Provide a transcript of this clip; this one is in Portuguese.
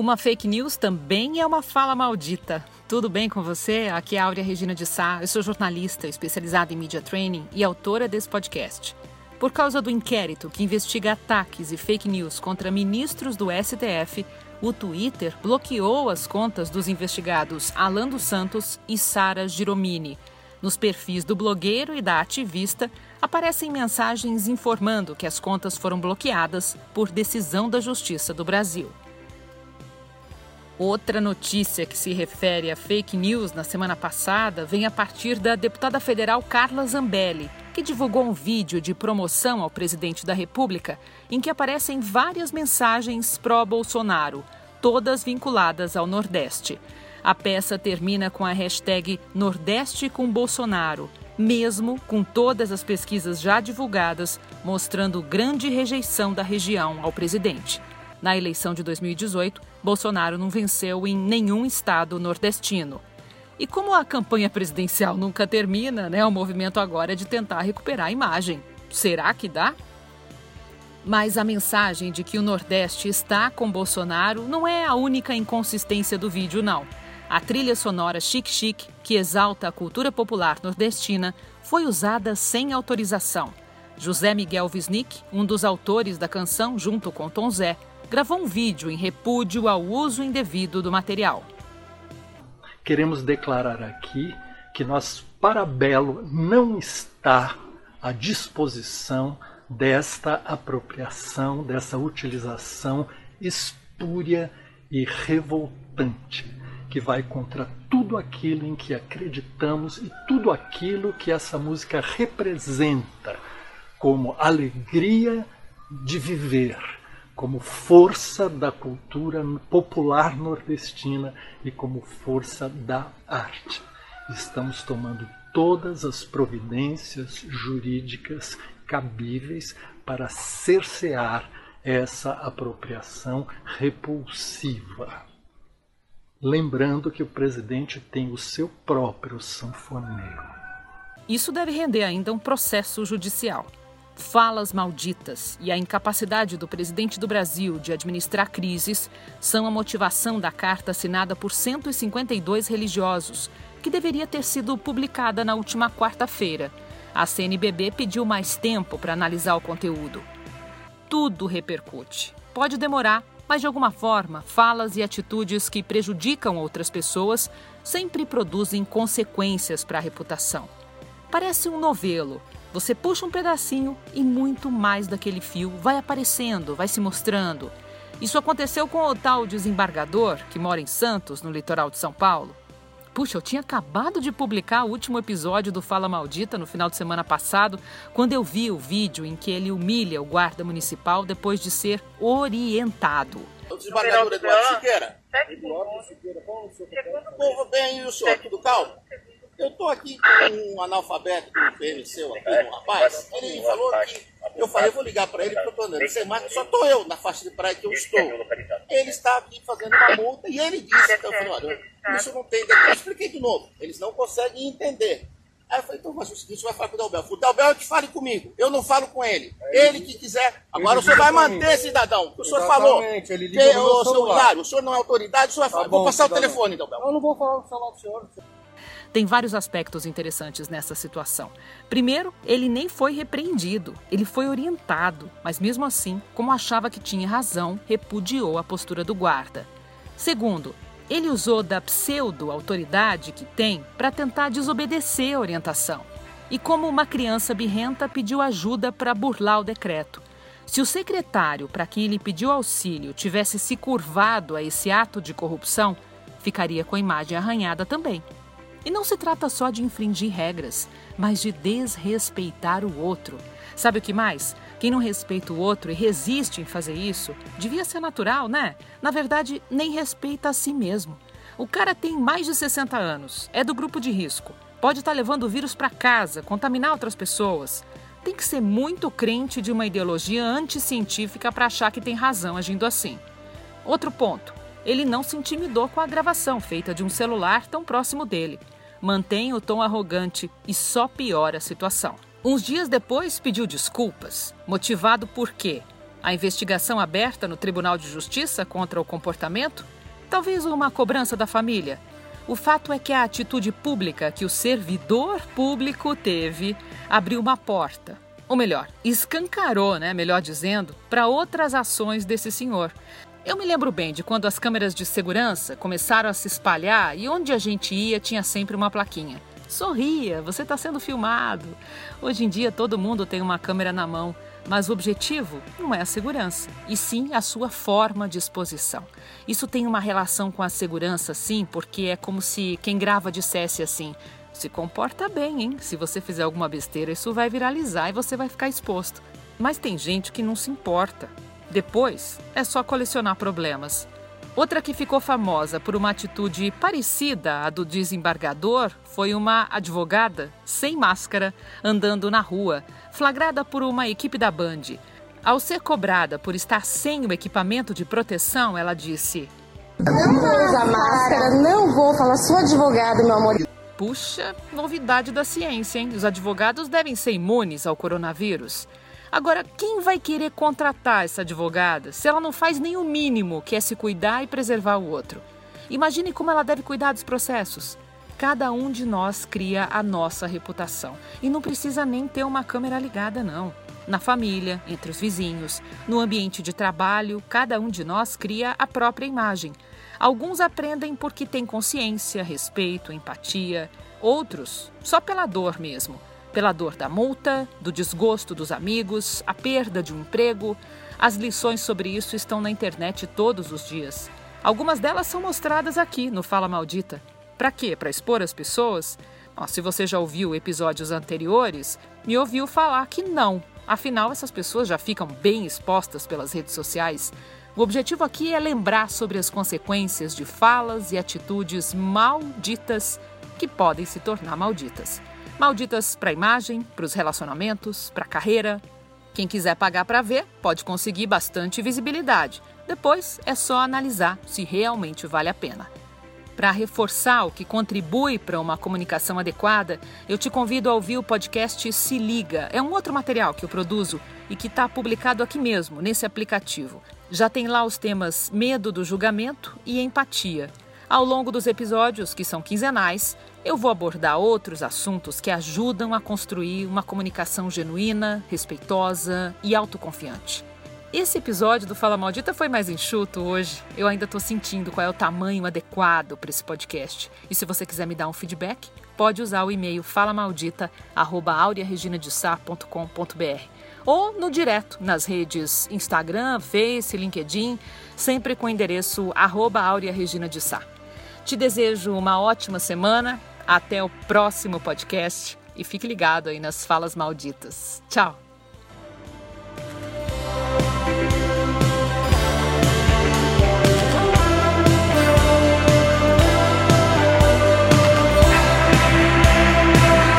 Uma fake news também é uma fala maldita. Tudo bem com você? Aqui é a Áurea Regina de Sá. Eu sou jornalista especializada em media training e autora desse podcast. Por causa do inquérito que investiga ataques e fake news contra ministros do STF, o Twitter bloqueou as contas dos investigados Alan dos Santos e Sara Giromini. Nos perfis do blogueiro e da ativista aparecem mensagens informando que as contas foram bloqueadas por decisão da Justiça do Brasil. Outra notícia que se refere a fake news na semana passada vem a partir da deputada federal Carla Zambelli, que divulgou um vídeo de promoção ao presidente da República em que aparecem várias mensagens pró-Bolsonaro, todas vinculadas ao Nordeste. A peça termina com a hashtag Nordeste com Bolsonaro, mesmo com todas as pesquisas já divulgadas mostrando grande rejeição da região ao presidente. Na eleição de 2018, Bolsonaro não venceu em nenhum estado nordestino. E como a campanha presidencial nunca termina, né, o movimento agora é de tentar recuperar a imagem. Será que dá? Mas a mensagem de que o Nordeste está com Bolsonaro não é a única inconsistência do vídeo, não. A trilha sonora Chic Chic, que exalta a cultura popular nordestina, foi usada sem autorização. José Miguel Wisnik, um dos autores da canção, junto com Tom Zé, gravou um vídeo em repúdio ao uso indevido do material. Queremos declarar aqui que nosso parabelo não está à disposição desta apropriação, dessa utilização espúria e revoltante, que vai contra tudo aquilo em que acreditamos e tudo aquilo que essa música representa como alegria de viver como força da cultura popular nordestina e como força da arte. Estamos tomando todas as providências jurídicas cabíveis para cercear essa apropriação repulsiva. Lembrando que o presidente tem o seu próprio sanfoneiro. Isso deve render ainda um processo judicial falas malditas e a incapacidade do presidente do Brasil de administrar crises são a motivação da carta assinada por 152 religiosos, que deveria ter sido publicada na última quarta-feira. A CNBB pediu mais tempo para analisar o conteúdo. Tudo repercute. Pode demorar, mas de alguma forma, falas e atitudes que prejudicam outras pessoas sempre produzem consequências para a reputação. Parece um novelo você puxa um pedacinho e muito mais daquele fio vai aparecendo, vai se mostrando. Isso aconteceu com o tal desembargador que mora em Santos, no litoral de São Paulo. Puxa, eu tinha acabado de publicar o último episódio do Fala Maldita no final de semana passado, quando eu vi o vídeo em que ele humilha o guarda municipal depois de ser orientado. O desembargador Eduardo Siqueira. Eduardo Siqueira, qual o Povo bem, e o senhor, tudo calmo? Eu estou aqui com um analfabeto do PMC aqui, um rapaz. Ele falou que. Eu falei, vou ligar para ele, porque eu estou andando sem marca, só estou eu na faixa de praia que eu estou. Ele está aqui fazendo uma multa e ele disse, então eu falei, olha, isso não tem. Eu expliquei de novo, eles não conseguem entender. Aí eu falei, então mas o seguinte, você vai falar com o Dalbel. O Dalbel é que fale comigo, eu não falo com ele. Ele que quiser. Agora o senhor vai manter, cidadão. O senhor falou. Ele liga que, o, senhor, o senhor não é autoridade, o senhor vai falar. Tá vou passar o telefone, Dalbel. Eu não vou falar o celular do senhor. Tem vários aspectos interessantes nessa situação. Primeiro, ele nem foi repreendido, ele foi orientado, mas mesmo assim, como achava que tinha razão, repudiou a postura do guarda. Segundo, ele usou da pseudo-autoridade que tem para tentar desobedecer a orientação. E como uma criança birrenta pediu ajuda para burlar o decreto. Se o secretário para quem ele pediu auxílio tivesse se curvado a esse ato de corrupção, ficaria com a imagem arranhada também. E não se trata só de infringir regras, mas de desrespeitar o outro. Sabe o que mais? Quem não respeita o outro e resiste em fazer isso, devia ser natural, né? Na verdade, nem respeita a si mesmo. O cara tem mais de 60 anos, é do grupo de risco, pode estar tá levando o vírus para casa, contaminar outras pessoas. Tem que ser muito crente de uma ideologia anticientífica para achar que tem razão agindo assim. Outro ponto: ele não se intimidou com a gravação feita de um celular tão próximo dele. Mantém o tom arrogante e só piora a situação. Uns dias depois pediu desculpas, motivado por quê? A investigação aberta no Tribunal de Justiça contra o comportamento? Talvez uma cobrança da família? O fato é que a atitude pública que o servidor público teve abriu uma porta, ou melhor, escancarou, né, melhor dizendo, para outras ações desse senhor. Eu me lembro bem de quando as câmeras de segurança começaram a se espalhar e onde a gente ia tinha sempre uma plaquinha. Sorria, você está sendo filmado. Hoje em dia todo mundo tem uma câmera na mão, mas o objetivo não é a segurança, e sim a sua forma de exposição. Isso tem uma relação com a segurança, sim, porque é como se quem grava dissesse assim: se comporta bem, hein? Se você fizer alguma besteira, isso vai viralizar e você vai ficar exposto. Mas tem gente que não se importa. Depois é só colecionar problemas. Outra que ficou famosa por uma atitude parecida à do desembargador foi uma advogada sem máscara andando na rua, flagrada por uma equipe da Band. Ao ser cobrada por estar sem o equipamento de proteção, ela disse: Não vou usar máscara, não vou falar, sou advogada, meu amor. Puxa, novidade da ciência, hein? Os advogados devem ser imunes ao coronavírus. Agora, quem vai querer contratar essa advogada se ela não faz nem o mínimo, que é se cuidar e preservar o outro? Imagine como ela deve cuidar dos processos. Cada um de nós cria a nossa reputação. E não precisa nem ter uma câmera ligada, não. Na família, entre os vizinhos, no ambiente de trabalho, cada um de nós cria a própria imagem. Alguns aprendem porque têm consciência, respeito, empatia. Outros, só pela dor mesmo pela dor da multa, do desgosto dos amigos, a perda de um emprego. As lições sobre isso estão na internet todos os dias. Algumas delas são mostradas aqui no Fala Maldita. Para quê? Para expor as pessoas? Se você já ouviu episódios anteriores, me ouviu falar que não. Afinal, essas pessoas já ficam bem expostas pelas redes sociais. O objetivo aqui é lembrar sobre as consequências de falas e atitudes malditas que podem se tornar malditas. Malditas para a imagem, para os relacionamentos, para a carreira. Quem quiser pagar para ver, pode conseguir bastante visibilidade. Depois é só analisar se realmente vale a pena. Para reforçar o que contribui para uma comunicação adequada, eu te convido a ouvir o podcast Se Liga. É um outro material que eu produzo e que está publicado aqui mesmo, nesse aplicativo. Já tem lá os temas medo do julgamento e empatia. Ao longo dos episódios, que são quinzenais, eu vou abordar outros assuntos que ajudam a construir uma comunicação genuína, respeitosa e autoconfiante. Esse episódio do Fala Maldita foi mais enxuto hoje. Eu ainda estou sentindo qual é o tamanho adequado para esse podcast. E se você quiser me dar um feedback, pode usar o e-mail falamaldita@aureareginadesar.com.br ou no direto nas redes Instagram, Face, LinkedIn, sempre com o endereço arroba Áurea Regina de Sá. Te desejo uma ótima semana, até o próximo podcast e fique ligado aí nas falas malditas. Tchau!